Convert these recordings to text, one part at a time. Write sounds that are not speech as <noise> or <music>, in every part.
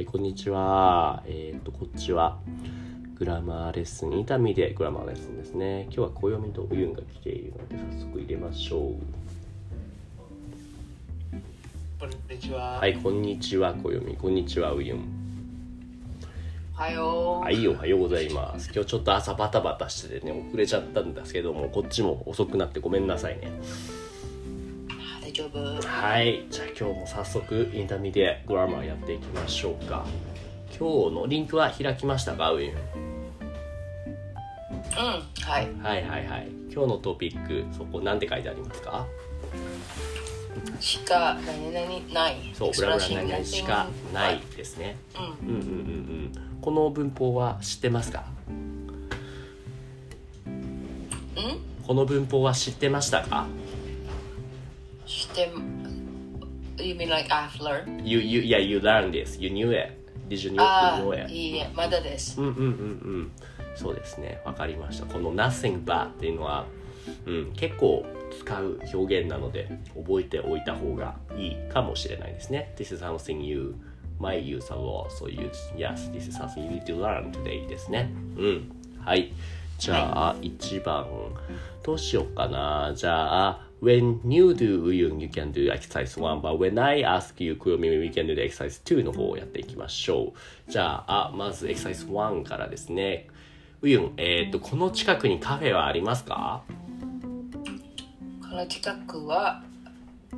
はい、こんにちは。えーっと、こっちはグラマーレッスン、痛みでグラマーレッスンですね。今日は暦とウユンが来ているので、早速入れましょう。こんにちは。はい、こんにちは、暦。こんにちは、ウユン。おはよう。はい、おはようございます。今日ちょっと朝バタバタしててね、遅れちゃったんですけども、こっちも遅くなってごめんなさいね。はい、じゃあ今日も早速インタミでグラマーやっていきましょうか。今日のリンクは開きましたか、ウユン？うん、はい。はいはいはい。今日のトピック、そこなんて書いてありますか？しか何々ない。そう、ブラブラ何々しかない。ですね。うん。うんうんうんうん。この文法は知ってますか？うん？この文法は知ってましたか？して、You mean like I've learned? You, you, yeah, you learned this. You knew it. Did you know, あ you know あ、it? いいえ、まだです。うんうんうんうんそうですねわかりましたこの nothing but っていうのは、うん、結構使う表現なので覚えておいた方がいいかもしれないですね This is something you might use a lot so use yes this is something you need to learn today ですねうんはいじゃあ、1番どうしようかなじゃあ When you do you can do exercise 1 but when I ask you Kuromi, we can do the exercise 2の方をやっていきましょうじゃあまず exercise 1からですねウユン、えっ、と、この近くにカフェはありますか？この近くは、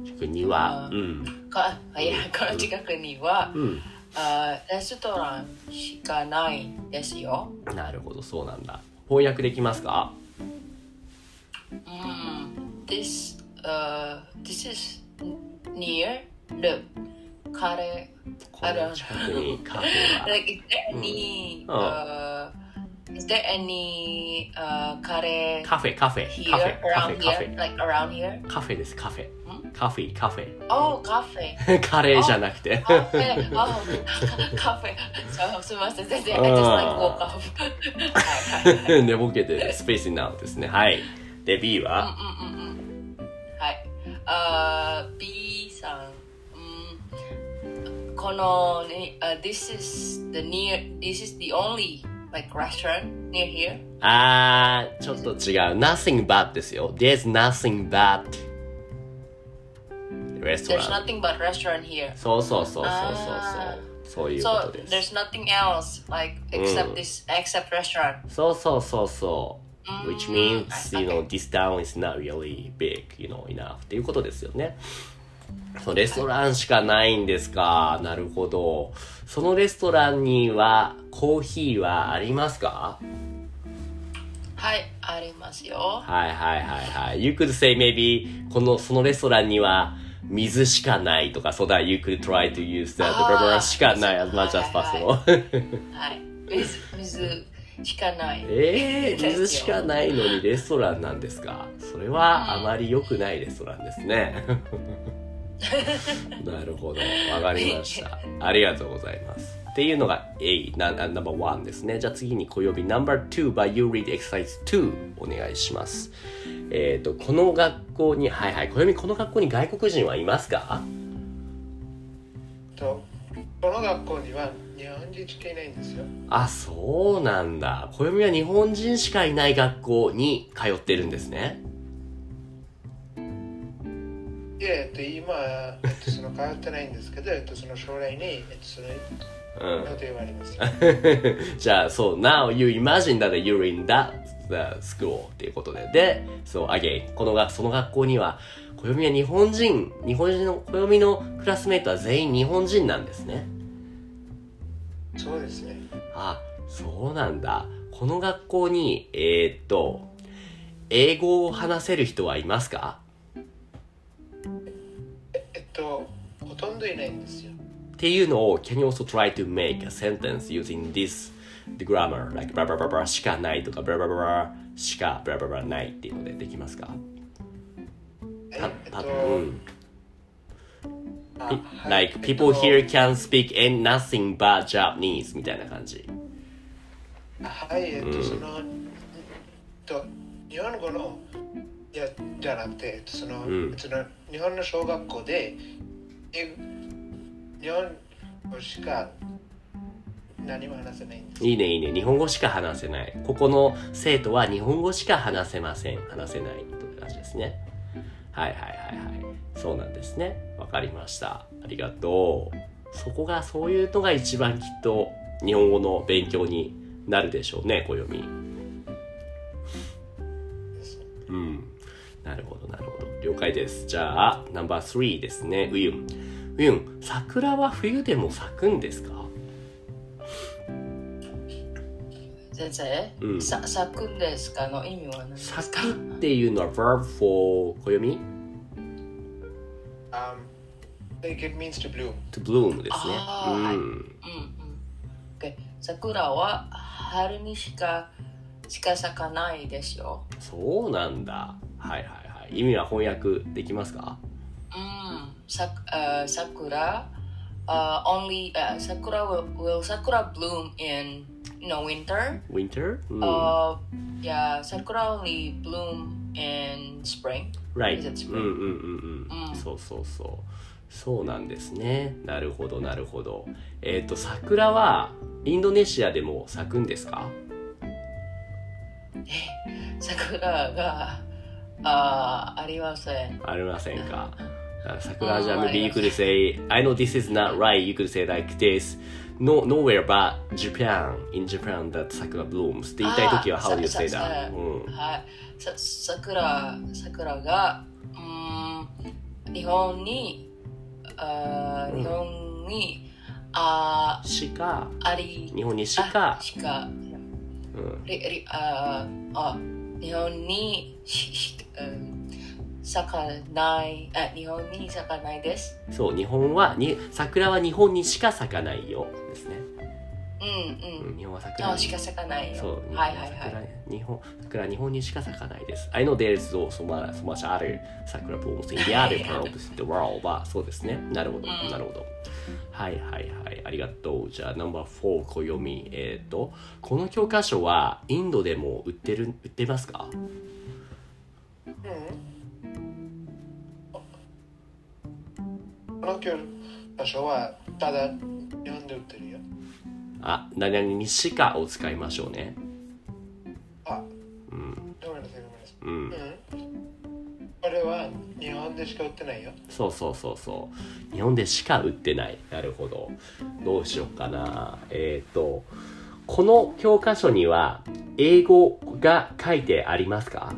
近くにはあ、うん。かあいや、この近くには、うん。あレストランしかないですよ。なるほど、そうなんだ。翻訳できますか？うん。This, uh, this is near the カレー。この近くにカフェは。like is there any Oh. uh is there any uh カレーカフェ、カフェ、here カフェ、カフ around ェ、カフ here? ェ。like around here? カフェです、カフェ。カフェ、カフェ。oh カフェカレーじゃなくて。カフェ oh カフェそうすみません全然 I just like ごカフェはいはいはい寝ぼけてスペースになるんですね。はい。で、B はうんうんうんうん はいあ B さんうんこのね、uh, this is the near this is the only like restaurant near here あー、ちょっと違う。nothing but ですよ。there's nothing but there's restaurant. nothing but restaurant here そうそうそうそうそうあそう。そういうこ So とです。 there's nothing else like except Mm. this except restaurant. そうそうそうそう。 which means, Mm, you know, this town is not really big, you know, enough っていうことですよね。そう、レストランしかないんですか。なるほど。そのレストランにはコーヒーはありますかはい、ありますよ。はいはいはいはい。You could say maybe この、そのレストランには水しかないとか、そうだ、You could try to use blah しかない as much as はいはい possible. はい、水水しかない。えー、ですよ水しかないのにレストランなんですか？それはあまり良くないレストランですね。<laughs> なるほど。わかりました。ありがとうございます。っていうのが A、な、ナンバー1ですね。じゃあ次に小曜日 No.2 by You Read Exercise 2お願いします。えっ、と、この学校に、はいはい、小曜日この学校に外国人はいますか？とこの学校には日本人しかいないんですよ。あ、そうなんだ。暦は日本人しかいない学校に通ってるんですね。いや、えっと、今、えっと、その通ってないんですけど、えっと、その将来に、えっと、そのうん。予定はあります。<laughs> じゃあ、そう、now you imagine that you're in that school っていうことで。で、そう、again、このが、その学校には、暦は日本人、日本人の、暦のクラスメイトは全員日本人なんですね。そうですね。あ、そうなんだ。ここの学校に、えーっと、英語を話せる人はいますか？ええっとほとんどいないんですよ。っていうのを Can you also try to make a sentence using this the grammar? Like ブラブラブラブラしかないとかブラブラブラしかブラブラブラないっていうのでできますか？えっとうん like people と here can speak in nothing but Japanese みたいな感じ。はい。えっとそのと日本語のいやじゃなくてえっとそのうん。その日本の小学校で英日本語しか何も話せないんです。いいねいいね。日本語しか話せない。ここの生徒は日本語しか話せません。話せないという感じですねはいはいはいはい。そうなんですね。わかりました。ありがとう。そこがそういうのが一番きっと日本語の勉強になるでしょうね暦。うん。なるほどなるほど。了解です。じゃあナンバー3ですね。ウユン。ウユン桜は冬でも咲くんですか？先生、うん。さ咲くんですかの意味は何ですか？咲くっていうのは verb for 暦 Um, like it means to bloom. to bloom ですね。うん。あーはい。うん。うん OK 桜は春にしかしか咲かないですよ。そうなんだ。はいはいはい。意味は翻訳できますか？うん。さあ桜。uh, only uh, sakura will, will sakura bloom in you know winter ?winter? うん。uh yeah sakura only bloom in spring right. is it うん spring? うんうんうん。うんそうそうそう。そうなんですね。なるほどなるほど。えっ、と、桜はインドネシアでも咲くんですか桜があありませんありませんかあ桜じゃうん maybe you could say I know this is not right you could say like this no nowhere but Japan in Japan that sakura blooms って言いたい時は how do you say さ that? さうん。はい。さ桜桜がうん日本にあうん。日本にあしかあり日本にしかあしか。うん。りりああ日本にしし、うん、咲かないあ日本に咲かないです。そう日本はに桜は日本にしか咲かないよ。ですね、うんうん。うん、日本は桜しか咲かないよ。そう日本はいはい桜はい。日本桜は日本にしか咲かないです。I know there's so much, so much other 桜 blooms in the other parts of the world はそうですね。なるほど、うん。なるほど。はいはいはい。ありがとう。じゃあナンバー4小読みえっ、とこの教科書はインドでも売ってる売ってますか？この教科書はただ日本で売ってるよ。あ何々にしかを使いましょうねあ、うんごめんなさいごめんなさい。うんうん。これは日本でしか売ってないよ。そうそうそうそう日本でしか売ってないなるほどどうしようかなえっ、とこの教科書には英語が書いてありますか？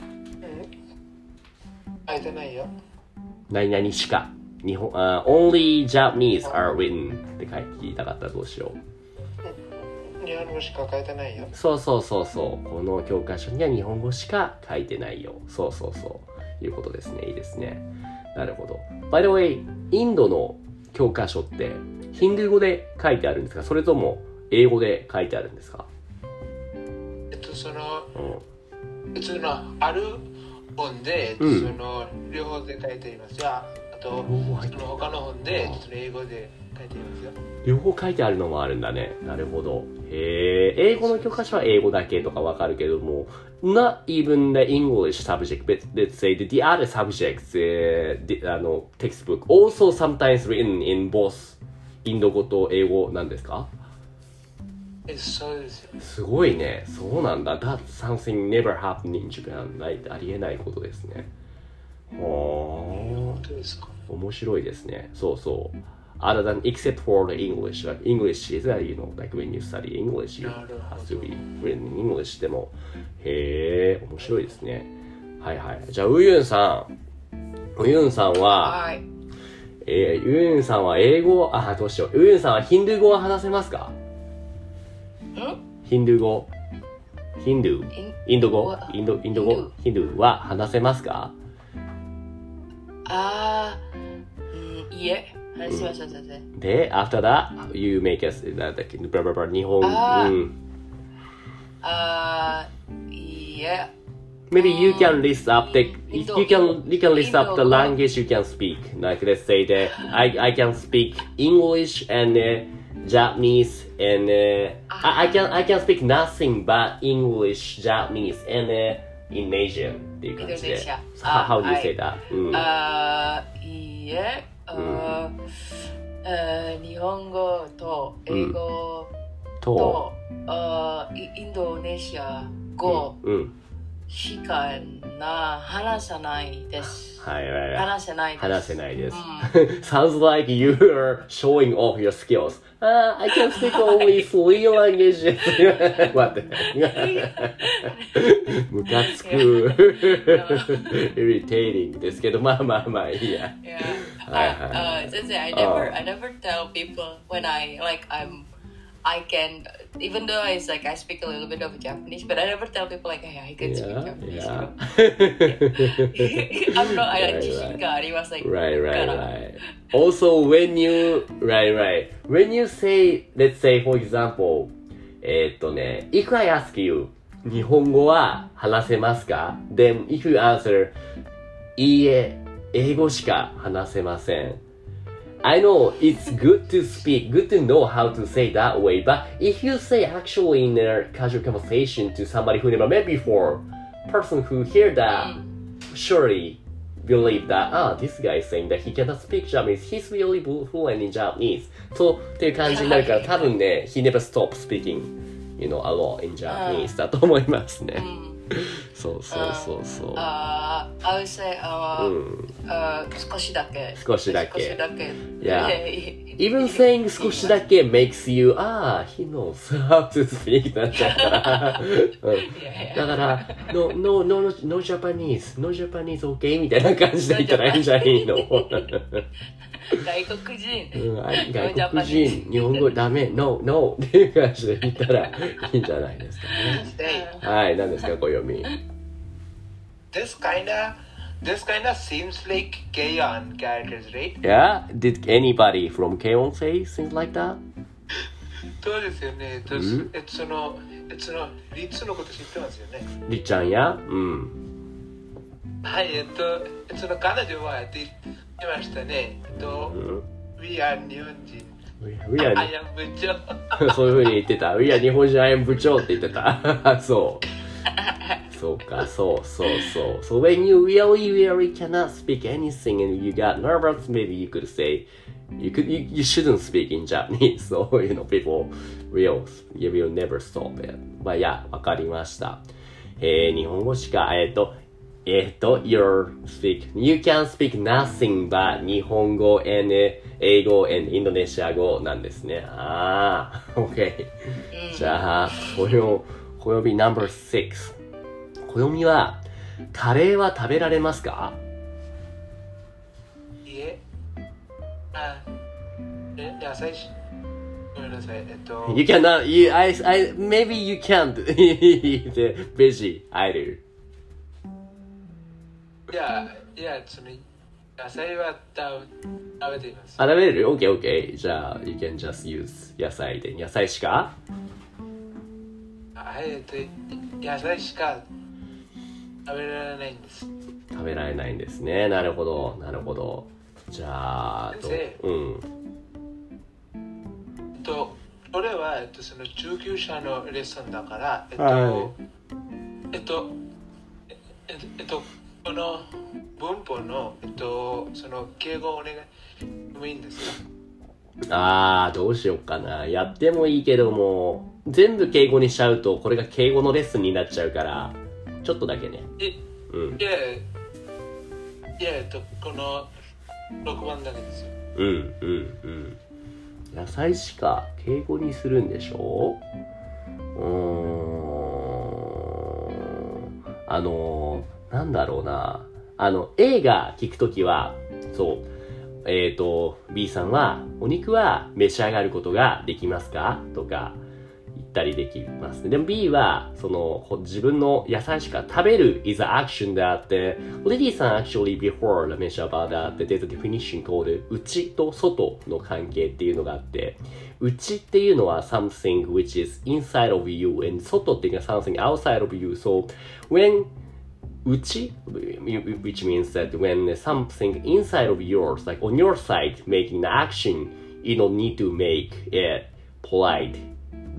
うん。書いてないよ。何々しか。日本あ only Japanese are written って書いていたかったらどうしよう。日本語しか書いてないよ。そうそうそうそう。この教科書には日本語しか書いてないよ。そうそうそう。いうことですね。いいですね。なるほど。By the way インドの教科書ってヒンドゥー語で書いてあるんですか？それとも英語で書いてあるんですか、えっと、その、うん、普通のある本で、うん。その両方で書いていますよ。あと、その他の本で、その英語で書いていますよ。両方書いてあるのもあるんだね。なるほど。へえ英語の教科書は英語だけとかわかるけども not even the English subject but let's say the, the other subjects、uh, the, あの textbook also sometimes written in both インド語と英語なんですか？えそうですよ。すごいねそうなんだ That's something never happened in Japan ないありえないことですねほ本当ですか。ー面白いですねそうそう other than except for the English like English is that you know like when you study English you have to be written in English でもへえ面白いですねはいはいじゃあウユンさんウユンさんははいえー、ウユンさんは英語あどうしようウユンさんはヒンドゥー語は話せますかんヒンドゥー語ヒンドゥーインド語わインドインド語ヒンドゥーは話せますかあー、うん、いえ、話しました、先生。で、after that, you make us, なんだっけ、ブラブラブラ、日本、あーうん。あー、いえ、Maybe you can list up the, you can, you can list up the language you can speak. Like let's say that I, I can speak English and uh, Japanese and uh, I, I can I can speak nothing but English, Japanese and uh, Indonesian っていう感じで。How, how do you say that? Mm. あ、うん、いいえ、うん、日本語と英語と、うん、インドネシア語、うんしかな話さないです。はいはいはい。話せないです。話せないです。う Sounds <laughs> like you are showing off your skills. Uh, I can speak only three languages. <laughs> 待って。ムカつく。irritating <laughs> ですけど、まあまあまあいいや。 Yeah. はい I, はい uh, 先生 I never, I never tell people when I like I'm I can even though I like I speak a little bit of Japanese, but I never tell people like hey I can speak Yeah, Japanese. yeah. I'm not I Right, 自信があります like Right, right, right. Also, when you, right, right. When you say, let's say, for example, えーっとね、if I ask you, 日本語は話せますか ?then if you answer, いいえ、英語しか話せません。I know it's good to speak, good to know how to say that way, but if you say actually in a casual conversation to somebody who never met before, person who hear that surely believe that, ah, this guy is saying that he cannot speak Japanese, he's really fluent in Japanese. そうっていう感じになるから、多分ね、he never stop speaking, you know, a lot in Japanese だと思いますね。 そうそうそうそう。ああーうん。あー少しだけ少しだけ少しだけ Yeah. で Even saying 少しだけ makes you, ah, he knows how to speak になっちゃうから。うんだから、no, no, no, no, no Japanese, no Japanese okay? みたいな感じで言ったらいいんじゃないの外国人うん、あ外国人、<laughs> 日本語ダメ、no, no っていう感じで言ったらいいんじゃないですかね。<laughs> はい、何ですか、小読み。This kinda this kinda seems like Kayon characters, right? Yeah? Did anybody from K-On say things like that? そうですよね。えっとうんえっとそのえっとそのリツのこと知ってますよね。りっちゃんやうん。はい、えっと、えっとその彼女は言ってましたね。えっとう、ん。We are 日本人。部長。そういうふうに言ってた。いや、日本人 am 部長って言ってた。そう。そうか、そうそうそう。So when you really, really cannot speak anything and you got nervous, maybe you could say, you could, you, you shouldn't speak in Japanese. So, you know, people will, you will never stop it. まあ、いや、わかりました。えー、日本語しか、えっ、と、えっ、と、you're speak, you can speak nothing but 日本語 and 英語 and インドネシア語なんですね。ああ、OK。じゃあ、暦、暦 No.6。暦は、カレーは食べられますか？いえ。あ、え、野菜し。ごめんなさい。えっと、?You cannot, you, I, I, maybe you can't <laughs> eat veggie either. いや、いや、その野菜は食べています。あ、食べれる ?OK, OK. じゃあ、you can just use 野菜で。野菜しか？はい、えっと、野菜しか食べられないんです。食べられないんですね。なるほど、なるほど。じゃあ、と先うん。えっと、これは、えっと、その中級者のレッスンだから、えっと、はえっと、ええっと、えっと、この文法の、えっと、その敬語をお願いもいいんですか？あー、どうしようかな。やってもいいけども、全部敬語にしちゃうと、これが敬語のレッスンになっちゃうから、ちょっとだけね。え、うんい。や、いや、えっと、この6番だけですよ。うん、うん、うん。野菜しか敬語にするんでしょ？うーん。あのー、なんだろうな。あの、映画聞くときは、そう、えっ、と、B さんは、お肉は召し上がることができますか？とか言ったりできます。でも B は、その、自分の野菜しか食べる is an action であって、リリーさん actually before mentioned about that, there's a definition called 内と外の関係っていうのがあって、内っていうのは something which is inside of you and 外っていうのは something outside of you. So when 内 which means that when something inside of yours, like on your side, making the action, you don't need to make it polite,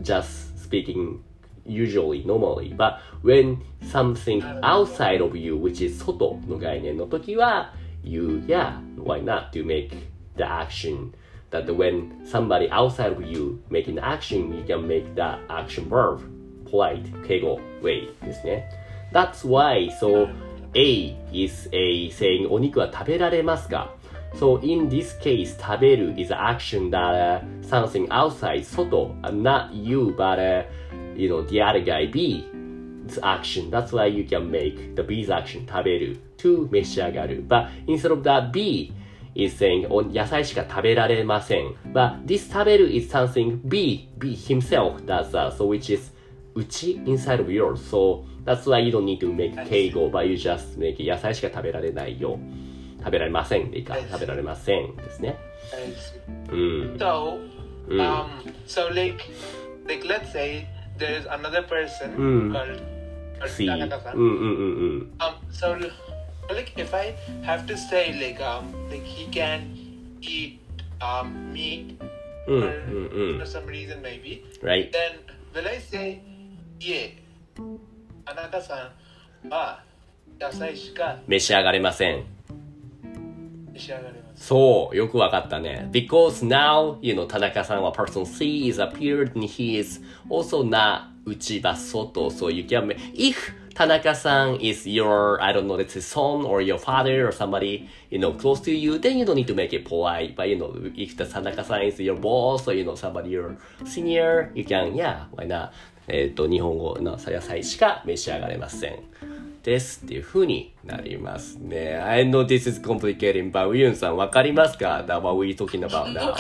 just speaking usually, normally. But when something outside of you, which is 外の概念の時は、you, yeah, why not to make the action? That when somebody outside of you making the action, you can make that action verb polite, 敬語 way ですね。That's why, so A is a saying お肉は食べられますか So in this case, 食べる is an action that uh, something outside, 外, uh, not you, but uh, you know, the other guy B, it's action. That's why you can make the B's action 食べる to 召し上がる。But instead of that B is saying お野菜しか食べられません。But this 食べる is something B, B himself does that, so which is 内 inside of yours. So that's why you don't need to make 敬語 but you just make 野菜しか食べられないよ。 食べられませんでいいか.食べられませんですね。うん。So, Mm. um, so like, like let's say there is another person Mm. called, Tanaka-san. Um, so like if I have to say like um like he can eat um meat うん for, うんうん for。some reason maybe, right? then will I say yeah, Tanaka-san は野菜しか召し上がれません。召し上がれます。そう、よくわかったね。Because now, you know, 田中さんは person C is appeared and he is also not 内場外。So you can make, if 田中さん is your, I don't know, let's say son or your father or somebody, you know, close to you, then you don't need to make it polite. But you know, if the 田中さん is your boss or you know, somebody your senior, you can, yeah, why not? えっと、日本語の野菜しか召し上がれません。ですっていう風になりますね。I know this is complicating, but ウユンさんわかりますか ?That what we talking about わ now?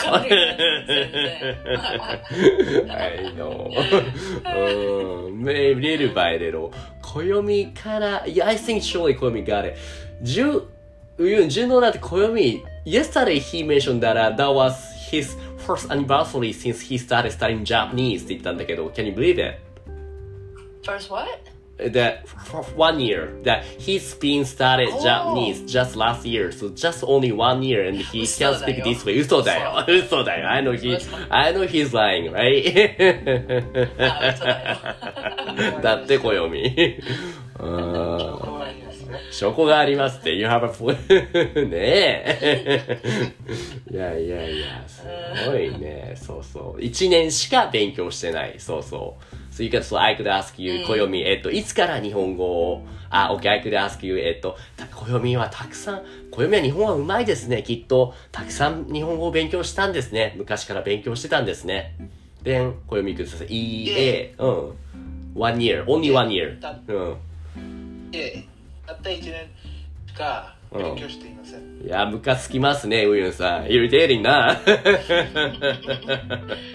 I know. うん。little by little. 暦から、いや、I think surely 暦 got it. 10、ウユン、10のだって暦、yesterday he mentioned that、uh, that was his first anniversary since he started studying Japanese って言ったんだけど、can you believe it? First what? That for one year that he's been started Oh. Japanese just last year, so just only one year, and he 嘘 can だ speak よ this way. 嘘だよ。嘘だよ。I know he, 嘘 I know he's lying, right? だって暦。証拠がありますって。You have a point. ねえ。いやいやいや、すごいね。そうそう。一年しか勉強してない。そうそう。So you can, so I could ask you, 暦、えっと、いつから日本語を、あ、OK, I could ask you, えっと、た暦はたくさん、暦は日本はうまいですね。きっと、たくさん日本語を勉強したんですね。昔から勉強してたんですね。Then, 暦ください。EA、うん。one year, only one year. だうん。で、たった1年しか勉強していません。いや、ムカつきますね、ウユンさん。irritating な。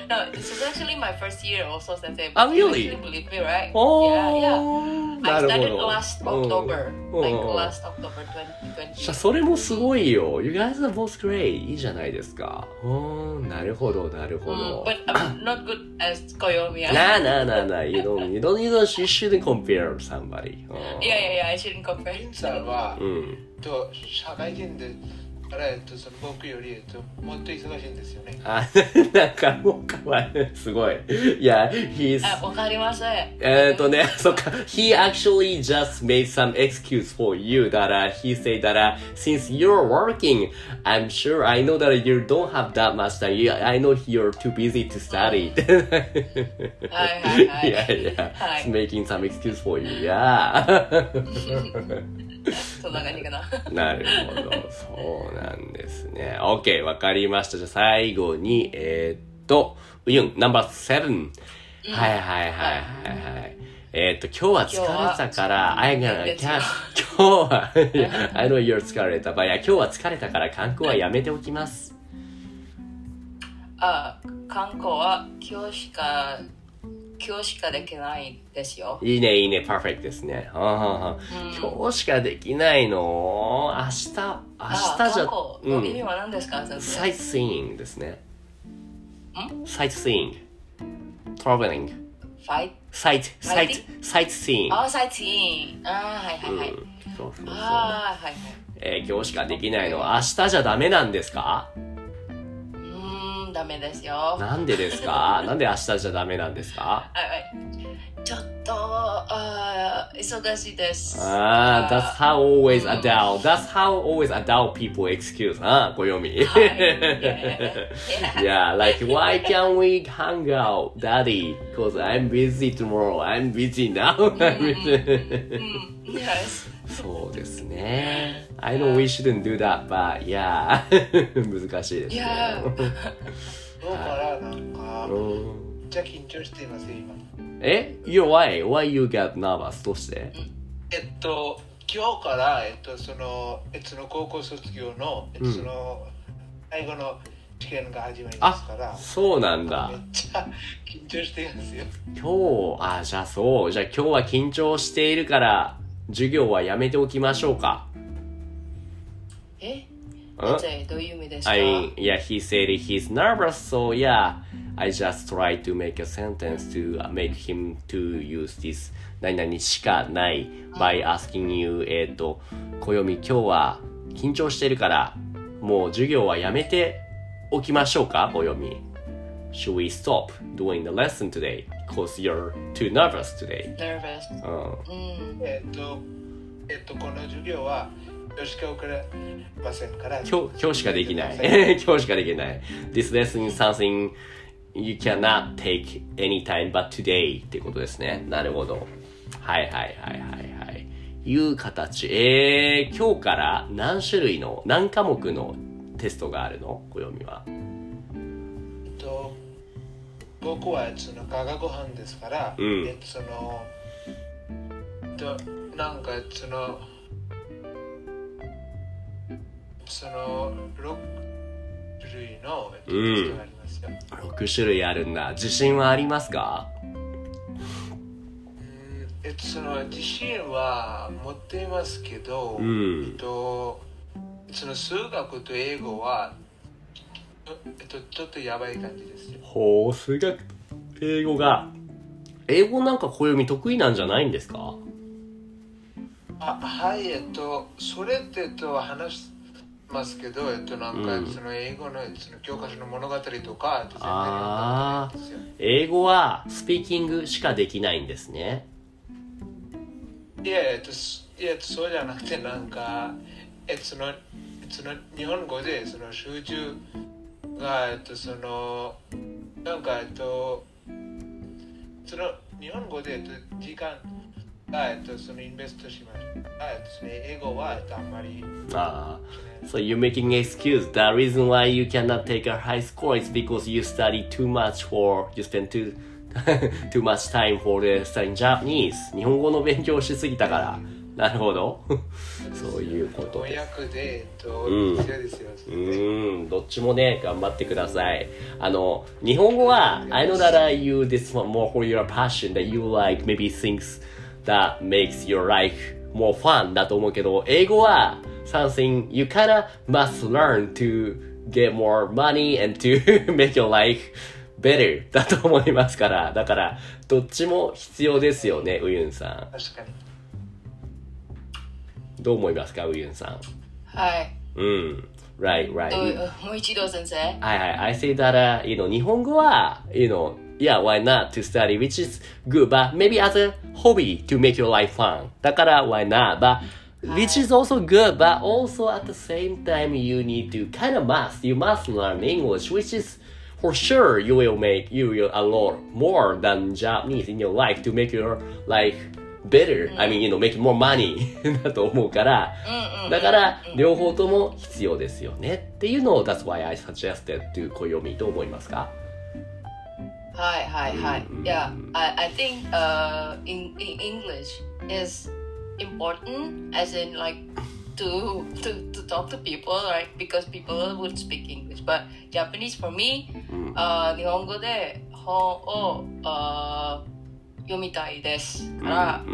No, this is actually my first year also, Sensei. Oh, You really? actually believe me, right? お Yeah, ー yeah. な I るほ started ど。last うん October. うん Like うん last October 2020. それもすごいよ。You guys are both great. いいじゃないですか。うん、なるほど、なるほ Mm, ど。but I'm not good as Koyomi. なあなあなあなあ、you don't, you don't, you don't, you shouldn't compare somebody. うん Yeah, yeah, yeah. I shouldn't リ compare. ンさんは、うん。と社会人でから、えっと、その僕より、えっと、もっと忙しいんですよね。あ、なんかもうかわいい。すごい。いや、he's, あ、<laughs> わかりません。えーっとね、そっか。He actually just made some excuse for you that uh, he said that uh, since you're working, I'm sure I know that you don't have that much time. You, I know you're too busy to study. <laughs> はいはいはい。いやいや、はい he's making some excuse for you. Yeah. <laughs> そんな感じかな。なるほど。そうな んですね。OK、わかりました。じゃあ最後に、えーっと、ウユン、ナンバー7。はいはいはいはいはい。えーっと、今日は疲れたから、あいが、今日は今日は、<laughs> I know you're 疲れた。ばいや、今日は疲れたから観光はやめておきます。あ、観光は今日しか、今日しかできないですよ。いいね、いいね、パーフェクトですね。はあは今日しかできないの？明日、明日じゃ、意味は何ですか、 sightseeing ですね。サ sightseeing。traveling。ファイトサイト、 sight、sightseeing。あ、 sightseeing。あー、はいはいはい。うんそうそうそう。あー、はいはい。えー今日しかできないの明日じゃダメなんですか？ん、ダメですよ。なんでですかなんで明日じゃダメなんですかはいはい。ちょっと、あー忙しいです。ああ、that's <laughs> how always adult, that's how always adult people excuse, あ小読み。はい <laughs> <laughs> yeah, like, why can't we hang out, daddy? Because I'm busy tomorrow, I'm busy now. うん、yes. そうですね。I know we shouldn't do that, but yeah. <laughs> 難しいですね。<laughs> からなんかうんめっちゃ緊張しています今え ?You're why? Why you get nervous? どうして？えっと今日からえっとそのえっとその高校卒業のえっとうんその最後の試験が始まりますからそうなんだめ。っちゃ緊張していますよ今日、あ、じゃあそう。じゃあ今日は緊張しているから、授業はやめておきましょうか。えどういう意味ですか I yeah, he said he's nervous, so yeah, I just tried to make a sentence to uh, make him to use this 何々しかない by asking you, えっと、暦今日は緊張してるから、もう授業はやめておきましょうか、暦。Should we stop doing the lesson today? Because you're too nervous today. nervous. うん。うん。えっとえっとこの授業は今日しか受けれませんから今日、今日しかできない。今日しかできない。This lesson is something you cannot take anytime but today っていうことですね。なるほど。はいはいはいはいはい。いう形。えー、今日から何種類の、何科目のテストがあるの暦は。えっと僕はその科学班ですから、うん。えっとそのとなんかそのその6種類の、ありますよ。6種類あるんだ。自信はありますか？うん。えっとその自信は持っていますけど、うん。えっとその数学と英語はえっとちょっとやばい感じですよ。ほう、数学と英語が。英語なんか暦得意なんじゃないんですか？あはい、えっと、それってえっと話しますけど、えっと、なんか、うんその英語のその教科書の物語とか、えっと全然あー読んないんですよ英語はスピーキングしかできないんですね。いや、えっと、すいやそうじゃなくて、なんか、えっと、その、その日本語で、その集中が、えっと、その、なんか、えっと、その日本語で、えっと、時間が、えっと、そのインベストします。あえっと、その英語は、えっと、あんまりああ。So you're making excuse. The reason why you cannot take a high score is because you study too much for you spend too too much time for the studying Japanese. 日本語の勉強しすぎたから。なるほど。そういうこと翻です。訳で、えっと、うん必要ですよ。うーん、どっちもね、頑張ってください。あの、日本語は、I know that I use this one more for your passion, that you like maybe things that makes your life more fun だと思うけど、英語は、something you kinda must learn to get more money and to make your life better だと思いますから、だから、どっちも必要ですよね、ウユンさ確かに。ん。どう思いますか、ウユンさん。はい。うん。right, right. どういうもう一度先生。はいはい。I say that, uh, you know, 日本語は、you know, yeah, why not to study, which is good, but maybe as a hobby to make your life fun. だから why not, but which is also good, but also at the same time you need to kind of must, you must learn English, which is for sure you will make you will a lot more than Japanese in your life to make your life better. I mean, you know, make more money だと思うから、だから両方とも必要ですよねっていうのを That's why I suggested to 暦と思いますかはいはいはい。うん Yeah, I I think uh in in English is important as in like to to to talk to people right because people would speak English but Japanese for me うんあ日本語で本をあ読みたいですから、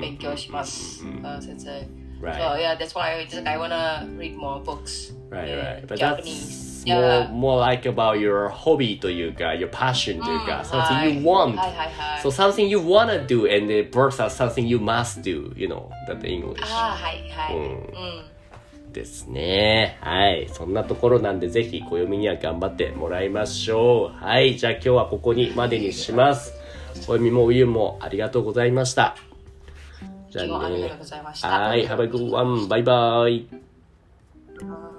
勉強します、先生。Right. So yeah, that's why I wanna read more books. Right, right. But that's more, more like about your hobby というか、your passion というか、うん something you want. So something you wanna do and are something you must do, you know, that English. あーはいはい。うんうん。ですね。はい。そんなところなんで、ぜひ暦には頑張ってもらいましょう。はい。じゃあ今日はここにまでにします。暦もおゆもありがとうございました。じゃあねはありがとう。ございました。はい。Have a good one. バイバイ。はい